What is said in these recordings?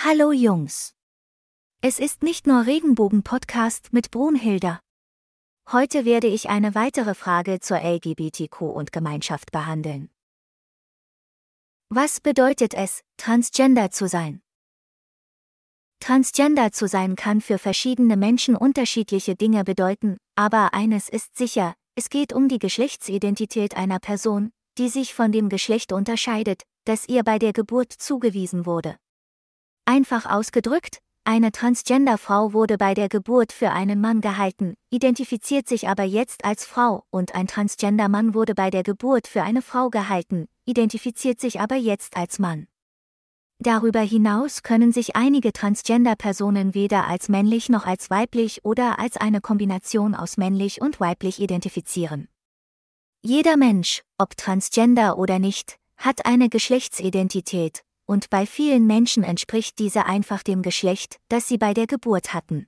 Hallo Jungs. Es ist nicht nur Regenbogen-Podcast mit Brunhilda. Heute werde ich eine weitere Frage zur LGBTQ und Gemeinschaft behandeln. Was bedeutet es, transgender zu sein? Transgender zu sein kann für verschiedene Menschen unterschiedliche Dinge bedeuten, aber eines ist sicher, es geht um die Geschlechtsidentität einer Person, die sich von dem Geschlecht unterscheidet, das ihr bei der Geburt zugewiesen wurde. Einfach ausgedrückt, eine Transgender-Frau wurde bei der Geburt für einen Mann gehalten, identifiziert sich aber jetzt als Frau, und ein Transgender-Mann wurde bei der Geburt für eine Frau gehalten, identifiziert sich aber jetzt als Mann. Darüber hinaus können sich einige Transgender-Personen weder als männlich noch als weiblich oder als eine Kombination aus männlich und weiblich identifizieren. Jeder Mensch, ob transgender oder nicht, hat eine Geschlechtsidentität, und bei vielen Menschen entspricht diese einfach dem Geschlecht, das sie bei der Geburt hatten.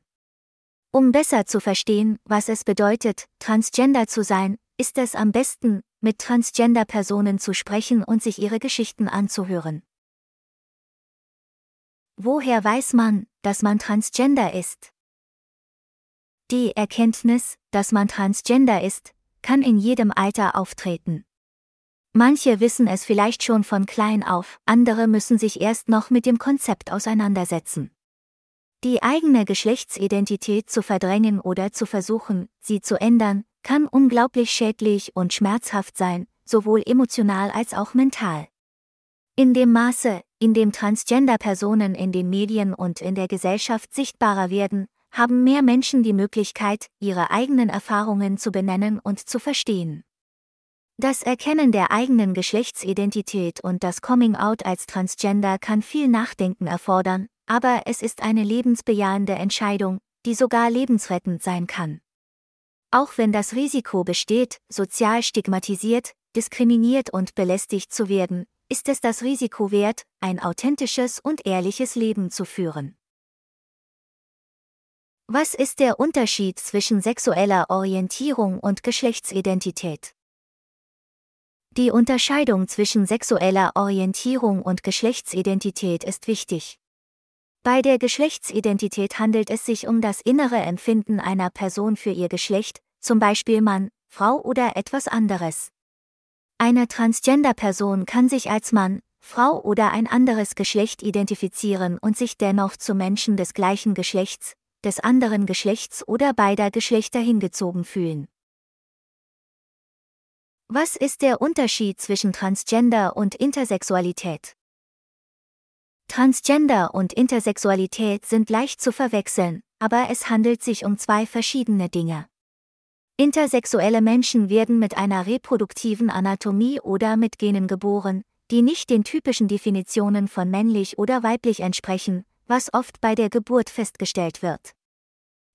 Um besser zu verstehen, was es bedeutet, transgender zu sein, ist es am besten, mit Transgender-Personen zu sprechen und sich ihre Geschichten anzuhören. Woher weiß man, dass man transgender ist? Die Erkenntnis, dass man transgender ist, kann in jedem Alter auftreten. Manche wissen es vielleicht schon von klein auf, andere müssen sich erst noch mit dem Konzept auseinandersetzen. Die eigene Geschlechtsidentität zu verdrängen oder zu versuchen, sie zu ändern, kann unglaublich schädlich und schmerzhaft sein, sowohl emotional als auch mental. In dem Maße, in dem Transgender-Personen in den Medien und in der Gesellschaft sichtbarer werden, haben mehr Menschen die Möglichkeit, ihre eigenen Erfahrungen zu benennen und zu verstehen. Das Erkennen der eigenen Geschlechtsidentität und das Coming Out als Transgender kann viel Nachdenken erfordern, aber es ist eine lebensbejahende Entscheidung, die sogar lebensrettend sein kann. Auch wenn das Risiko besteht, sozial stigmatisiert, diskriminiert und belästigt zu werden, ist es das Risiko wert, ein authentisches und ehrliches Leben zu führen. Was ist der Unterschied zwischen sexueller Orientierung und Geschlechtsidentität? Die Unterscheidung zwischen sexueller Orientierung und Geschlechtsidentität ist wichtig. Bei der Geschlechtsidentität handelt es sich um das innere Empfinden einer Person für ihr Geschlecht, zum Beispiel Mann, Frau oder etwas anderes. Eine Transgender-Person kann sich als Mann, Frau oder ein anderes Geschlecht identifizieren und sich dennoch zu Menschen des gleichen Geschlechts, des anderen Geschlechts oder beider Geschlechter hingezogen fühlen. Was ist der Unterschied zwischen Transgender und Intersexualität? Transgender und Intersexualität sind leicht zu verwechseln, aber es handelt sich um zwei verschiedene Dinge. Intersexuelle Menschen werden mit einer reproduktiven Anatomie oder mit Genen geboren, die nicht den typischen Definitionen von männlich oder weiblich entsprechen, was oft bei der Geburt festgestellt wird.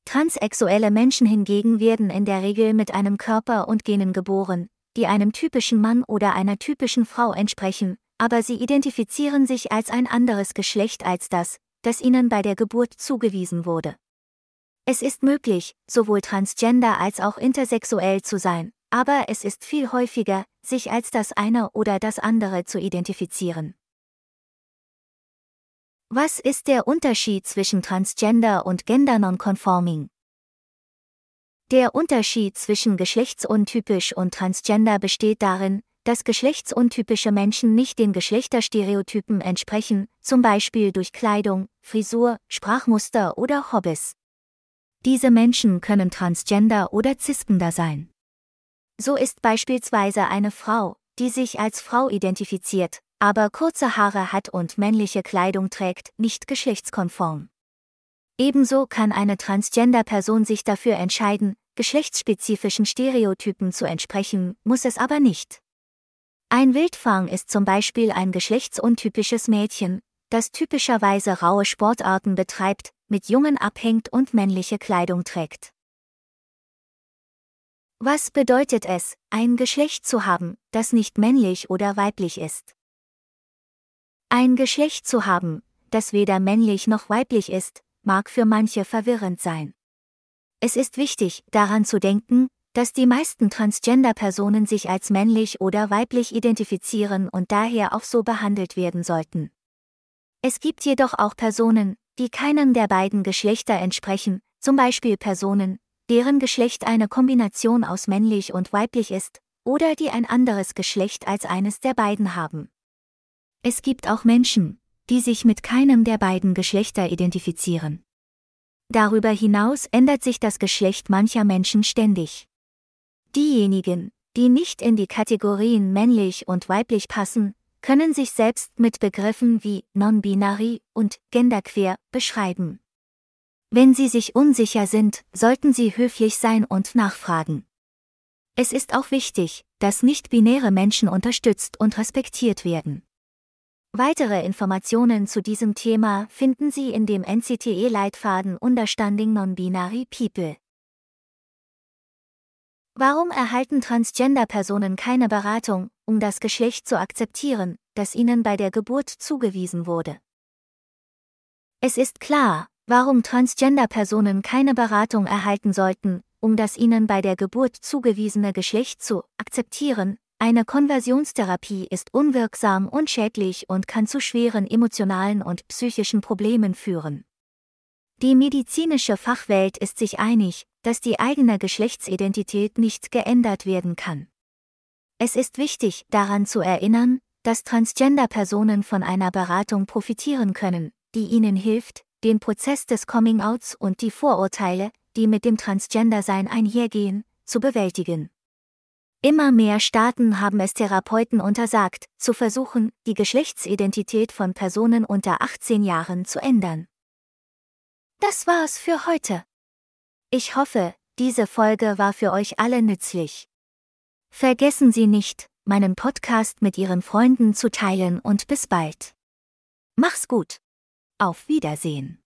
Transsexuelle Menschen hingegen werden in der Regel mit einem Körper und Genen geboren, die einem typischen Mann oder einer typischen Frau entsprechen, aber sie identifizieren sich als ein anderes Geschlecht als das, das ihnen bei der Geburt zugewiesen wurde. Es ist möglich, sowohl transgender als auch intersexuell zu sein, aber es ist viel häufiger, sich als das eine oder das andere zu identifizieren. Was ist der Unterschied zwischen Transgender und Gender Nonconforming? Der Unterschied zwischen geschlechtsuntypisch und transgender besteht darin, dass geschlechtsuntypische Menschen nicht den Geschlechterstereotypen entsprechen, zum Beispiel durch Kleidung, Frisur, Sprachmuster oder Hobbys. Diese Menschen können transgender oder cisgender sein. So ist beispielsweise eine Frau, die sich als Frau identifiziert, aber kurze Haare hat und männliche Kleidung trägt, nicht geschlechtskonform. Ebenso kann eine Transgender-Person sich dafür entscheiden, geschlechtsspezifischen Stereotypen zu entsprechen, muss es aber nicht. Ein Wildfang ist zum Beispiel ein geschlechtsuntypisches Mädchen, das typischerweise raue Sportarten betreibt, mit Jungen abhängt und männliche Kleidung trägt. Was bedeutet es, ein Geschlecht zu haben, das nicht männlich oder weiblich ist? Ein Geschlecht zu haben, das weder männlich noch weiblich ist, mag für manche verwirrend sein. Es ist wichtig, daran zu denken, dass die meisten Transgender-Personen sich als männlich oder weiblich identifizieren und daher auch so behandelt werden sollten. Es gibt jedoch auch Personen, die keinem der beiden Geschlechter entsprechen, zum Beispiel Personen, deren Geschlecht eine Kombination aus männlich und weiblich ist, oder die ein anderes Geschlecht als eines der beiden haben. Es gibt auch Menschen, die sich mit keinem der beiden Geschlechter identifizieren. Darüber hinaus ändert sich das Geschlecht mancher Menschen ständig. Diejenigen, die nicht in die Kategorien männlich und weiblich passen, können sich selbst mit Begriffen wie non-binary und genderqueer beschreiben. Wenn Sie sich unsicher sind, sollten Sie höflich sein und nachfragen. Es ist auch wichtig, dass nicht-binäre Menschen unterstützt und respektiert werden. Weitere Informationen zu diesem Thema finden Sie in dem NCTE-Leitfaden Understanding Non-Binary People. Warum erhalten Transgender-Personen keine Beratung, um das Geschlecht zu akzeptieren, das ihnen bei der Geburt zugewiesen wurde? Es ist klar, warum Transgender-Personen keine Beratung erhalten sollten, um das ihnen bei der Geburt zugewiesene Geschlecht zu akzeptieren. Eine Konversionstherapie ist unwirksam und schädlich und kann zu schweren emotionalen und psychischen Problemen führen. Die medizinische Fachwelt ist sich einig, dass die eigene Geschlechtsidentität nicht geändert werden kann. Es ist wichtig, daran zu erinnern, dass Transgender-Personen von einer Beratung profitieren können, die ihnen hilft, den Prozess des Coming-outs und die Vorurteile, die mit dem Transgender-Sein einhergehen, zu bewältigen. Immer mehr Staaten haben es Therapeuten untersagt, zu versuchen, die Geschlechtsidentität von Personen unter 18 Jahren zu ändern. Das war's für heute. Ich hoffe, diese Folge war für euch alle nützlich. Vergessen Sie nicht, meinen Podcast mit Ihren Freunden zu teilen und bis bald. Mach's gut. Auf Wiedersehen.